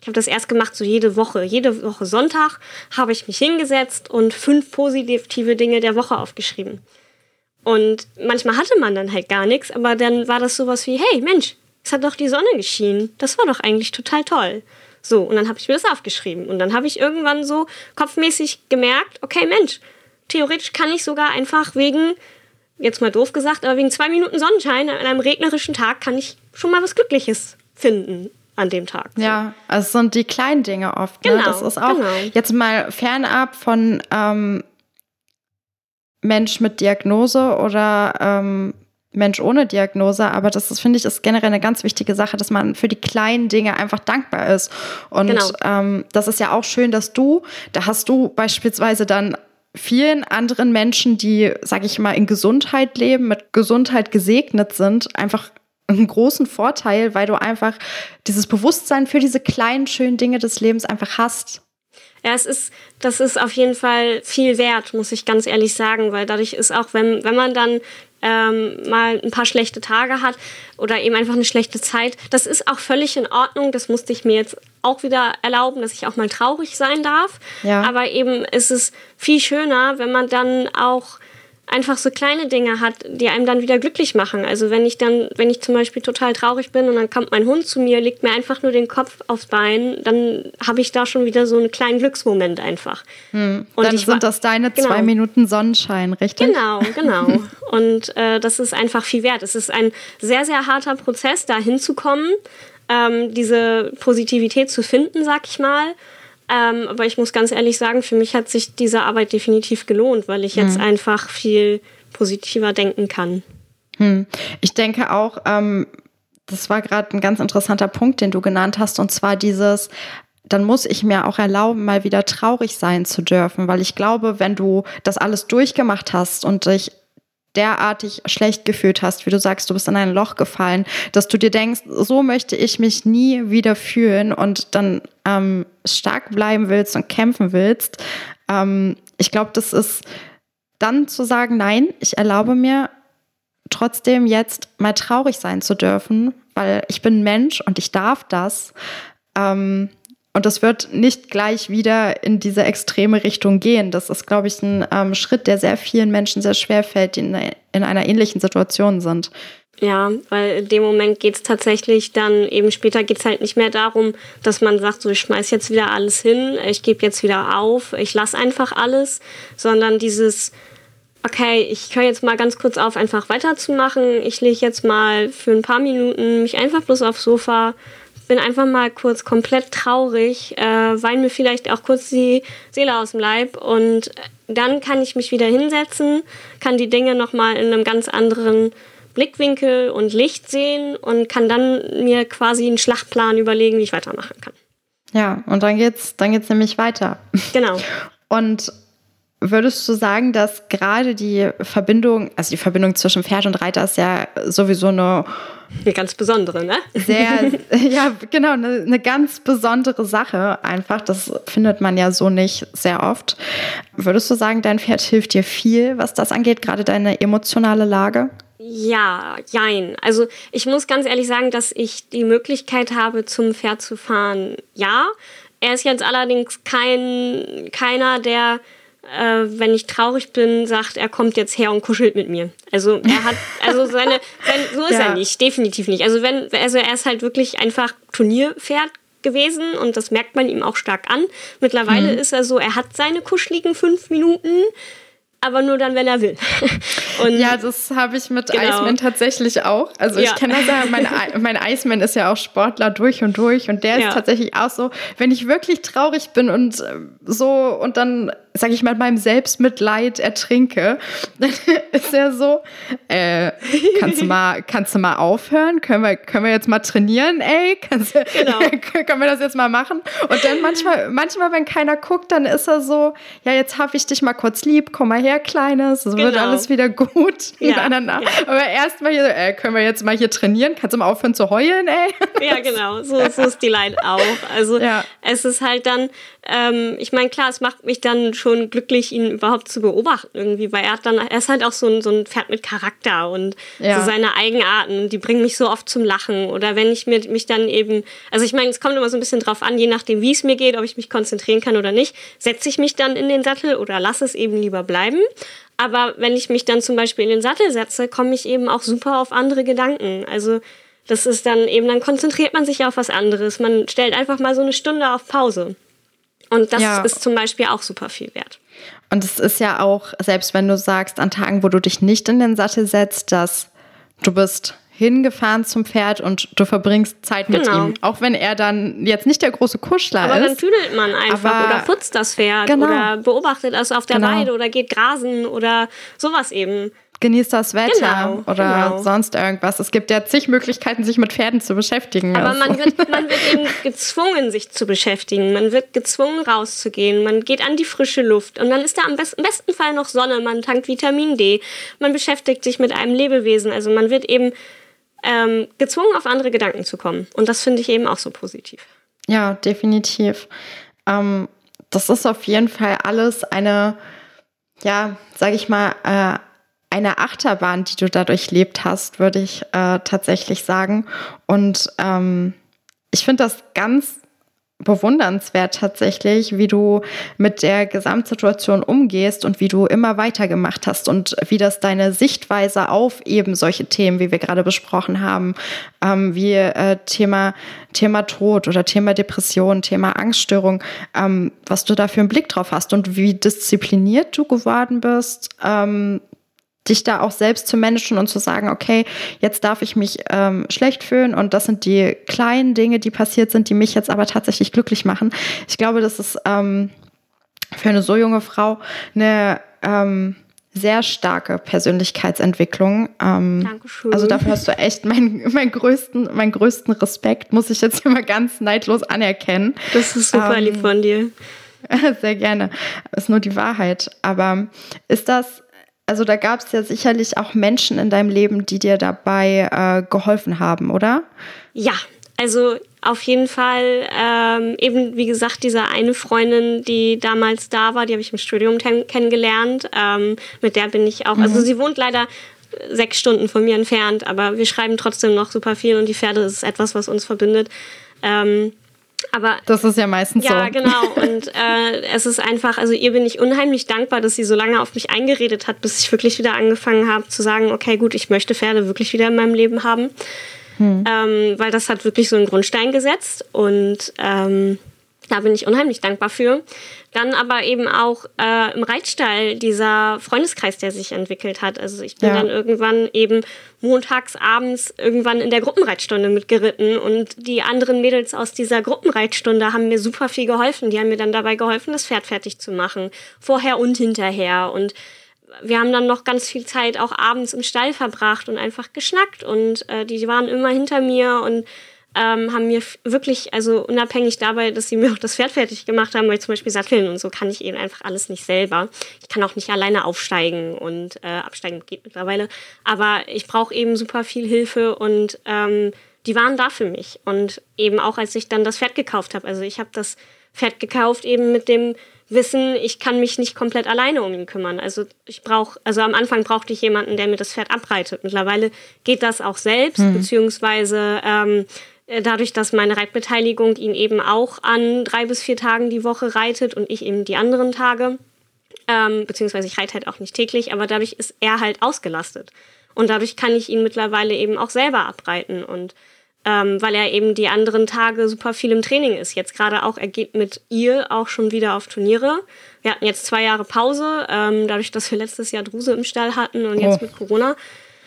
Speaker 2: ich habe das erst gemacht, so jede Woche. Jede Woche Sonntag habe ich mich hingesetzt und fünf positive Dinge der Woche aufgeschrieben. Und manchmal hatte man dann halt gar nichts, aber dann war das sowas wie, hey Mensch, es hat doch die Sonne geschienen. Das war doch eigentlich total toll. So, und dann habe ich mir das aufgeschrieben. Und dann habe ich irgendwann so kopfmäßig gemerkt, okay, Mensch, theoretisch kann ich sogar einfach wegen, jetzt mal doof gesagt, aber wegen zwei Minuten Sonnenschein an einem regnerischen Tag kann ich schon mal was Glückliches finden an dem Tag.
Speaker 1: Ja, also es sind die kleinen Dinge oft. Ne? Genau, das ist auch genau. jetzt mal fernab von ähm, Mensch mit Diagnose oder ähm, Mensch ohne Diagnose, aber das ist, finde ich, ist generell eine ganz wichtige Sache, dass man für die kleinen Dinge einfach dankbar ist. Und genau. ähm, das ist ja auch schön, dass du, da hast du beispielsweise dann vielen anderen Menschen, die, sage ich mal, in Gesundheit leben, mit Gesundheit gesegnet sind, einfach einen großen Vorteil, weil du einfach dieses Bewusstsein für diese kleinen, schönen Dinge des Lebens einfach hast.
Speaker 2: Ja, es ist, das ist auf jeden Fall viel wert, muss ich ganz ehrlich sagen, weil dadurch ist auch, wenn, wenn man dann ähm, mal ein paar schlechte Tage hat oder eben einfach eine schlechte Zeit. Das ist auch völlig in Ordnung. Das musste ich mir jetzt auch wieder erlauben, dass ich auch mal traurig sein darf. Ja. Aber eben ist es viel schöner, wenn man dann auch einfach so kleine Dinge hat, die einem dann wieder glücklich machen. Also wenn ich dann, wenn ich zum Beispiel total traurig bin und dann kommt mein Hund zu mir, legt mir einfach nur den Kopf aufs Bein, dann habe ich da schon wieder so einen kleinen Glücksmoment einfach.
Speaker 1: Hm. Und dann sind das deine genau. zwei Minuten Sonnenschein, richtig?
Speaker 2: Genau, genau. [LAUGHS] und äh, das ist einfach viel wert. Es ist ein sehr, sehr harter Prozess, da hinzukommen, ähm, diese Positivität zu finden, sag ich mal. Ähm, aber ich muss ganz ehrlich sagen, für mich hat sich diese Arbeit definitiv gelohnt, weil ich jetzt mhm. einfach viel positiver denken kann.
Speaker 1: Hm. Ich denke auch, ähm, das war gerade ein ganz interessanter Punkt, den du genannt hast, und zwar dieses, dann muss ich mir auch erlauben, mal wieder traurig sein zu dürfen, weil ich glaube, wenn du das alles durchgemacht hast und dich derartig schlecht gefühlt hast, wie du sagst, du bist in ein Loch gefallen, dass du dir denkst, so möchte ich mich nie wieder fühlen und dann ähm, stark bleiben willst und kämpfen willst. Ähm, ich glaube, das ist dann zu sagen, nein, ich erlaube mir trotzdem jetzt mal traurig sein zu dürfen, weil ich bin Mensch und ich darf das. Ähm, und das wird nicht gleich wieder in diese extreme Richtung gehen. Das ist, glaube ich, ein ähm, Schritt, der sehr vielen Menschen sehr schwer fällt, die in, in einer ähnlichen Situation sind.
Speaker 2: Ja, weil in dem Moment geht es tatsächlich dann eben später geht es halt nicht mehr darum, dass man sagt, so ich schmeiß jetzt wieder alles hin, ich gebe jetzt wieder auf, ich lasse einfach alles, sondern dieses, okay, ich höre jetzt mal ganz kurz auf, einfach weiterzumachen. Ich lege jetzt mal für ein paar Minuten mich einfach bloß aufs Sofa, bin einfach mal kurz komplett traurig, äh, weine mir vielleicht auch kurz die Seele aus dem Leib und dann kann ich mich wieder hinsetzen, kann die Dinge nochmal in einem ganz anderen Blickwinkel und Licht sehen und kann dann mir quasi einen Schlachtplan überlegen, wie ich weitermachen kann.
Speaker 1: Ja, und dann geht's, dann geht's nämlich weiter.
Speaker 2: Genau. [LAUGHS]
Speaker 1: Und Würdest du sagen, dass gerade die Verbindung, also die Verbindung zwischen Pferd und Reiter ist ja sowieso eine
Speaker 2: eine ganz besondere, ne?
Speaker 1: Sehr, [LAUGHS] ja, genau, eine, eine ganz besondere Sache einfach. Das findet man ja so nicht sehr oft. Würdest du sagen, dein Pferd hilft dir viel, was das angeht, gerade deine emotionale Lage?
Speaker 2: Ja, jein. Also ich muss ganz ehrlich sagen, dass ich die Möglichkeit habe, zum Pferd zu fahren. Ja. Er ist jetzt allerdings kein, keiner, der äh, wenn ich traurig bin, sagt, er kommt jetzt her und kuschelt mit mir. Also er hat, also seine, sein, so ist [LAUGHS] ja. er nicht, definitiv nicht. Also wenn, also er ist halt wirklich einfach Turnierpferd gewesen und das merkt man ihm auch stark an. Mittlerweile mhm. ist er so, er hat seine kuscheligen fünf Minuten, aber nur dann, wenn er will. [LAUGHS]
Speaker 1: Und ja, das habe ich mit genau. Iceman tatsächlich auch. Also ja. ich kenne das ja, mein, [LAUGHS] mein Iceman ist ja auch Sportler durch und durch und der ja. ist tatsächlich auch so, wenn ich wirklich traurig bin und äh, so und dann sage ich mal, meinem Selbstmitleid ertrinke, [LAUGHS] dann ist er so, äh, kannst du mal, kannst du mal aufhören? Können wir, können wir jetzt mal trainieren, ey? Kannst, genau. [LAUGHS] können wir das jetzt mal machen? Und dann manchmal, manchmal, wenn keiner guckt, dann ist er so, ja, jetzt habe ich dich mal kurz lieb, komm mal her, Kleines, es genau. wird alles wieder gut. Ja, [LAUGHS] ja. Aber erstmal hier, äh, können wir jetzt mal hier trainieren? Kannst du mal aufhören zu heulen, ey?
Speaker 2: Ja, genau, so, so ist die Line auch. Also ja. es ist halt dann, ähm, ich meine, klar, es macht mich dann schon glücklich, ihn überhaupt zu beobachten irgendwie, weil er hat dann, er ist halt auch so ein, so ein Pferd mit Charakter und ja. so seine Eigenarten, die bringen mich so oft zum Lachen. Oder wenn ich mir, mich dann eben, also ich meine, es kommt immer so ein bisschen drauf an, je nachdem, wie es mir geht, ob ich mich konzentrieren kann oder nicht, setze ich mich dann in den Sattel oder lasse es eben lieber bleiben. Aber wenn ich mich dann zum Beispiel in den Sattel setze, komme ich eben auch super auf andere Gedanken. Also das ist dann eben, dann konzentriert man sich auf was anderes. Man stellt einfach mal so eine Stunde auf Pause. Und das ja. ist zum Beispiel auch super viel wert.
Speaker 1: Und es ist ja auch, selbst wenn du sagst, an Tagen, wo du dich nicht in den Sattel setzt, dass du bist hingefahren zum Pferd und du verbringst Zeit mit genau. ihm. Auch wenn er dann jetzt nicht der große Kuschler
Speaker 2: Aber
Speaker 1: ist.
Speaker 2: Aber dann tüdelt man einfach Aber oder putzt das Pferd genau. oder beobachtet es auf der genau. Weide oder geht grasen oder sowas eben
Speaker 1: genießt das Wetter genau, oder genau. sonst irgendwas. Es gibt ja zig Möglichkeiten, sich mit Pferden zu beschäftigen.
Speaker 2: Aber also. man, wird, [LAUGHS] man wird eben gezwungen, sich zu beschäftigen. Man wird gezwungen, rauszugehen. Man geht an die frische Luft. Und dann ist da am besten, im besten Fall noch Sonne. Man tankt Vitamin D. Man beschäftigt sich mit einem Lebewesen. Also man wird eben ähm, gezwungen, auf andere Gedanken zu kommen. Und das finde ich eben auch so positiv.
Speaker 1: Ja, definitiv. Ähm, das ist auf jeden Fall alles eine, ja, sage ich mal, äh, eine Achterbahn, die du dadurch lebt hast, würde ich äh, tatsächlich sagen. Und ähm, ich finde das ganz bewundernswert tatsächlich, wie du mit der Gesamtsituation umgehst und wie du immer weitergemacht hast und wie das deine Sichtweise auf eben solche Themen, wie wir gerade besprochen haben, ähm, wie äh, Thema, Thema Tod oder Thema Depression, Thema Angststörung, ähm, was du da für einen Blick drauf hast und wie diszipliniert du geworden bist, ähm, dich da auch selbst zu managen und zu sagen, okay, jetzt darf ich mich ähm, schlecht fühlen und das sind die kleinen Dinge, die passiert sind, die mich jetzt aber tatsächlich glücklich machen. Ich glaube, das ist ähm, für eine so junge Frau eine ähm, sehr starke Persönlichkeitsentwicklung. Ähm, Dankeschön. Also dafür hast du echt meinen mein größten, meinen größten Respekt, muss ich jetzt immer ganz neidlos anerkennen.
Speaker 2: Das ist super lieb ähm, von dir. [LAUGHS]
Speaker 1: Sehr gerne. Ist nur die Wahrheit. Aber ist das also da gab es ja sicherlich auch Menschen in deinem Leben, die dir dabei äh, geholfen haben, oder?
Speaker 2: Ja, also auf jeden Fall ähm, eben, wie gesagt, diese eine Freundin, die damals da war, die habe ich im Studium kennengelernt. Ähm, mit der bin ich auch, also mhm. also sie wohnt leider sechs Stunden von mir entfernt, aber wir schreiben trotzdem noch super viel und die Pferde ist etwas, was uns verbindet. Ähm, aber
Speaker 1: das ist ja meistens
Speaker 2: ja,
Speaker 1: so.
Speaker 2: Ja, genau. [LAUGHS] Und äh, es ist einfach, also ihr bin ich unheimlich dankbar, dass sie so lange auf mich eingeredet hat, bis ich wirklich wieder angefangen habe zu sagen, okay, gut, ich möchte Pferde wirklich wieder in meinem Leben haben. Hm. Ähm, weil das hat wirklich so einen Grundstein gesetzt. Und ähm, Da bin ich unheimlich dankbar für. Dann aber eben auch äh, im Reitstall dieser Freundeskreis, der sich entwickelt hat. Also ich bin ja. dann irgendwann eben montags abends irgendwann in der Gruppenreitstunde mitgeritten und die anderen Mädels aus dieser Gruppenreitstunde haben mir super viel geholfen. Die haben mir dann dabei geholfen, das Pferd fertig zu machen. Vorher und hinterher und wir haben dann noch ganz viel Zeit auch abends im Stall verbracht und einfach geschnackt und äh, die waren immer hinter mir und ähm, haben mir wirklich, also unabhängig dabei, dass sie mir auch das Pferd fertig gemacht haben, weil zum Beispiel Satteln und so kann ich eben einfach alles nicht selber. Ich kann auch nicht alleine aufsteigen und äh, absteigen geht mittlerweile. Aber ich brauche eben super viel Hilfe und ähm, die waren da für mich. Und eben auch als ich dann das Pferd gekauft habe. Also ich habe das Pferd gekauft eben mit dem Wissen, ich kann mich nicht komplett alleine um ihn kümmern. Also ich brauche, also am Anfang brauchte ich jemanden, der mir das Pferd abreitet. Mittlerweile geht das auch selbst, mhm. beziehungsweise ähm, äh, dadurch, dass meine Reitbeteiligung ihn eben auch an drei bis vier Tagen die Woche reitet und ich eben die anderen Tage. Ähm, beziehungsweise ich reite halt auch nicht täglich, aber dadurch ist er halt ausgelastet. Und dadurch kann ich ihn mittlerweile eben auch selber abreiten. Und ähm, weil er eben die anderen Tage super viel im Training ist. Jetzt gerade auch, er geht mit ihr auch schon wieder auf Turniere. Wir hatten jetzt zwei Jahre Pause, ähm, dadurch, dass wir letztes Jahr Druse im Stall hatten und jetzt oh. mit Corona.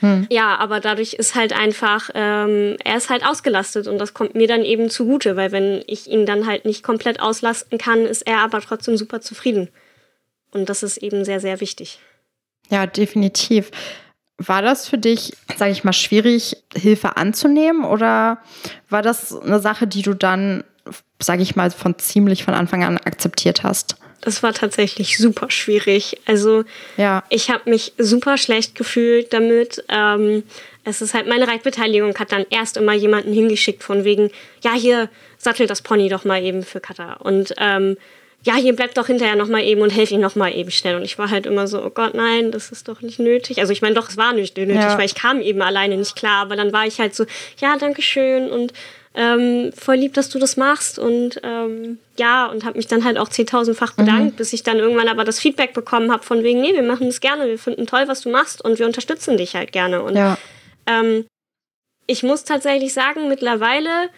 Speaker 2: Hm. Ja, aber dadurch ist halt einfach, ähm, er ist halt ausgelastet und das kommt mir dann eben zugute, weil wenn ich ihn dann halt nicht komplett auslasten kann, ist er aber trotzdem super zufrieden. Und das ist eben sehr, sehr wichtig.
Speaker 1: Ja, definitiv. War das für dich, sage ich mal, schwierig, Hilfe anzunehmen oder war das eine Sache, die du dann, sage ich mal, von ziemlich von Anfang an akzeptiert hast?
Speaker 2: Das war tatsächlich super schwierig. Also ja. ich habe mich super schlecht gefühlt damit. Ähm, es ist halt, meine Reitbeteiligung hat dann erst immer jemanden hingeschickt von wegen, ja, hier, sattel das Pony doch mal eben für Kata. Und ähm, ja, hier bleibt doch hinterher noch mal eben und helf ihm noch mal eben schnell. Und ich war halt immer so, oh Gott, nein, das ist doch nicht nötig. Also ich meine, doch, es war nicht nötig, ja. weil ich kam eben alleine nicht klar. Aber dann war ich halt so, ja, danke schön und ähm, voll lieb, dass du das machst und ähm, ja, und habe mich dann halt auch zehntausendfach bedankt, mhm. bis ich dann irgendwann aber das Feedback bekommen habe von wegen, nee, wir machen das gerne, wir finden toll, was du machst und wir unterstützen dich halt gerne. Und ja. ähm, ich muss tatsächlich sagen, mittlerweile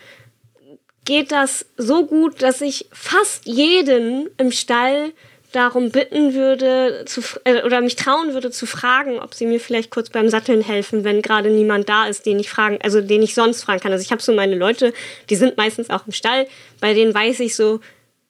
Speaker 2: geht das so gut, dass ich fast jeden im Stall darum bitten würde zu, äh, oder mich trauen würde zu fragen, ob sie mir vielleicht kurz beim Satteln helfen, wenn gerade niemand da ist, den ich fragen, also den ich sonst fragen kann. Also ich habe so meine Leute, die sind meistens auch im Stall, bei denen weiß ich so,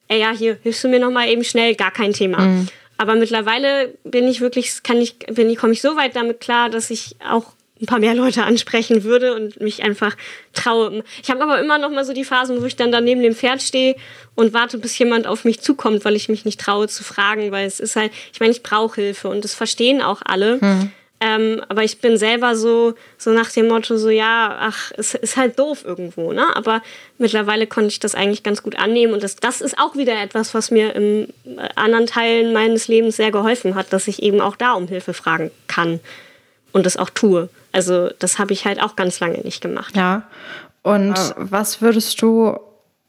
Speaker 2: ey ja, hier hilfst du mir noch mal eben schnell, gar kein Thema. Mhm. Aber mittlerweile bin ich wirklich, kann ich, bin ich, komme ich so weit damit klar, dass ich auch ein paar mehr Leute ansprechen würde und mich einfach traue. Ich habe aber immer noch mal so die Phasen, wo ich dann da neben dem Pferd stehe und warte, bis jemand auf mich zukommt, weil ich mich nicht traue zu fragen, weil es ist halt, ich meine, ich brauche Hilfe und das verstehen auch alle. Hm. Ähm, aber ich bin selber so, so nach dem Motto, so ja, ach, es ist halt doof irgendwo, ne? Aber mittlerweile konnte ich das eigentlich ganz gut annehmen und das, das ist auch wieder etwas, was mir in äh, anderen Teilen meines Lebens sehr geholfen hat, dass ich eben auch da um Hilfe fragen kann und das auch tue. Also das habe ich halt auch ganz lange nicht gemacht.
Speaker 1: Ja. Und ah. was würdest du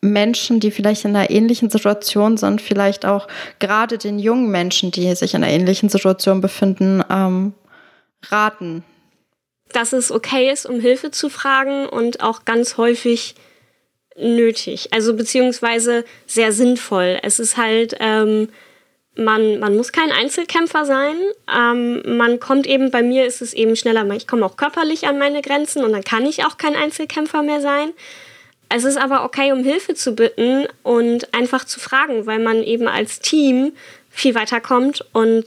Speaker 1: Menschen, die vielleicht in einer ähnlichen Situation sind, vielleicht auch gerade den jungen Menschen, die sich in einer ähnlichen Situation befinden, ähm, raten?
Speaker 2: Dass es okay ist, um Hilfe zu fragen und auch ganz häufig nötig. Also beziehungsweise sehr sinnvoll. Es ist halt ähm, man, man muss kein Einzelkämpfer sein. Ähm, man kommt eben, bei mir ist es eben schneller, ich komme auch körperlich an meine Grenzen und dann kann ich auch kein Einzelkämpfer mehr sein. Es ist aber okay, um Hilfe zu bitten und einfach zu fragen, weil man eben als Team viel weiterkommt und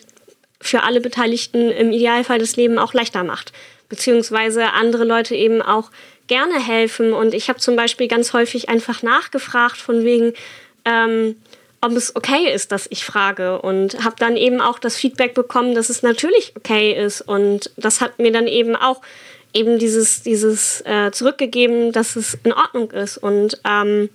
Speaker 2: für alle Beteiligten im Idealfall das Leben auch leichter macht. Beziehungsweise andere Leute eben auch gerne helfen. Und ich habe zum Beispiel ganz häufig einfach nachgefragt von wegen, ähm, ob es okay ist, dass ich frage und habe dann eben auch das Feedback bekommen, dass es natürlich okay ist und das hat mir dann eben auch eben dieses dieses äh, zurückgegeben, dass es in Ordnung ist und ähm,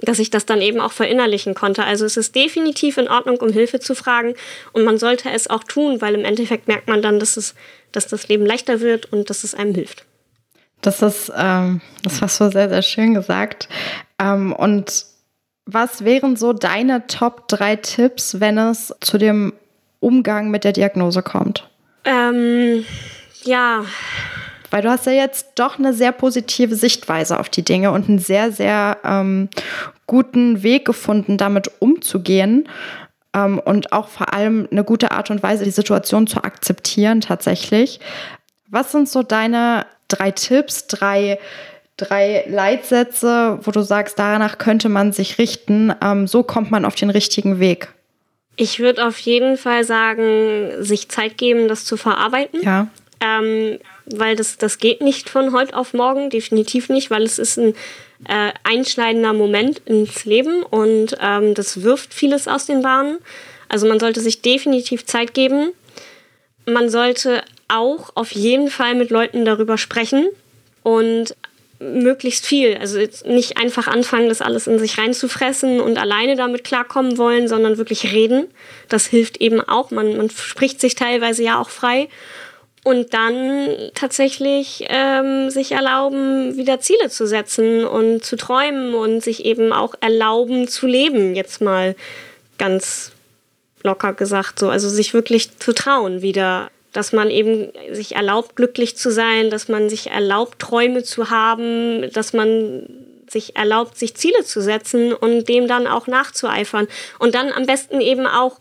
Speaker 2: dass ich das dann eben auch verinnerlichen konnte. Also es ist definitiv in Ordnung, um Hilfe zu fragen und man sollte es auch tun, weil im Endeffekt merkt man dann, dass es dass das Leben leichter wird und dass es einem hilft.
Speaker 1: Das ist, ähm, das hast du sehr, sehr schön gesagt. Ähm, und was wären so deine Top 3 Tipps, wenn es zu dem Umgang mit der Diagnose kommt?
Speaker 2: Ähm, ja.
Speaker 1: Weil du hast ja jetzt doch eine sehr positive Sichtweise auf die Dinge und einen sehr, sehr ähm, guten Weg gefunden, damit umzugehen ähm, und auch vor allem eine gute Art und Weise, die Situation zu akzeptieren tatsächlich. Was sind so deine drei Tipps, drei, drei Leitsätze, wo du sagst, danach könnte man sich richten, ähm, so kommt man auf den richtigen Weg?
Speaker 2: Ich würde auf jeden Fall sagen, sich Zeit geben, das zu verarbeiten.
Speaker 1: Ja.
Speaker 2: Ähm, weil das, das geht nicht von heute auf morgen, definitiv nicht, weil es ist ein äh, einschneidender Moment ins Leben und ähm, das wirft vieles aus den Bahnen. Also man sollte sich definitiv Zeit geben. Man sollte auch auf jeden Fall mit Leuten darüber sprechen und möglichst viel. Also nicht einfach anfangen, das alles in sich reinzufressen und alleine damit klarkommen wollen, sondern wirklich reden. Das hilft eben auch. Man, man spricht sich teilweise ja auch frei. Und dann tatsächlich ähm, sich erlauben, wieder Ziele zu setzen und zu träumen und sich eben auch erlauben zu leben, jetzt mal ganz locker gesagt so. Also sich wirklich zu trauen wieder dass man eben sich erlaubt, glücklich zu sein, dass man sich erlaubt, Träume zu haben, dass man sich erlaubt, sich Ziele zu setzen und dem dann auch nachzueifern. Und dann am besten eben auch,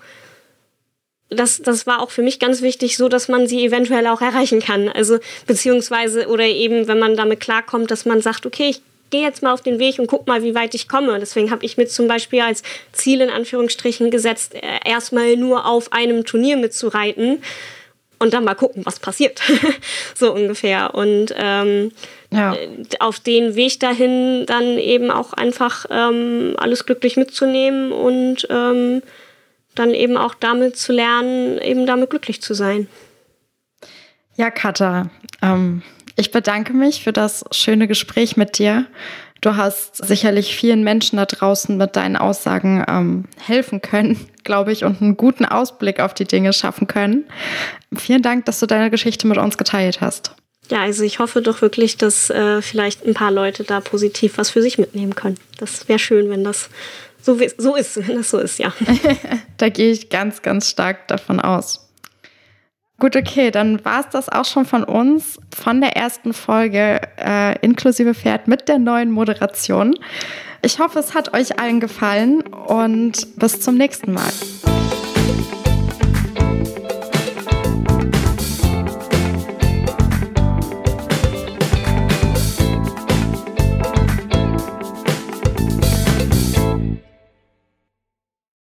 Speaker 2: das, das war auch für mich ganz wichtig, so dass man sie eventuell auch erreichen kann. Also, beziehungsweise, oder eben, wenn man damit klarkommt, dass man sagt, okay, ich gehe jetzt mal auf den Weg und guck mal, wie weit ich komme. Deswegen habe ich mir zum Beispiel als Ziel in Anführungsstrichen gesetzt, äh, erstmal nur auf einem Turnier mitzureiten und dann mal gucken, was passiert. [LAUGHS] so ungefähr. Und ähm, ja. auf den Weg dahin dann eben auch einfach ähm, alles glücklich mitzunehmen und ähm, dann eben auch damit zu lernen, eben damit glücklich zu sein.
Speaker 1: Ja, Katha, ähm, ich bedanke mich für das schöne Gespräch mit dir. Du hast sicherlich vielen Menschen da draußen mit deinen Aussagen ähm, helfen können, [LAUGHS] glaube ich, und einen guten Ausblick auf die Dinge schaffen können. Vielen Dank, dass du deine Geschichte mit uns geteilt hast.
Speaker 2: Ja, also ich hoffe doch wirklich, dass äh, vielleicht ein paar Leute da positiv was für sich mitnehmen können. Das wäre schön, wenn das so, so ist, wenn das so ist, ja. [LAUGHS]
Speaker 1: da gehe ich ganz, ganz stark davon aus. Gut, okay, dann war es das auch schon von uns, von der ersten Folge äh, inklusive Pferd mit der neuen Moderation. Ich hoffe, es hat euch allen gefallen und bis zum nächsten Mal.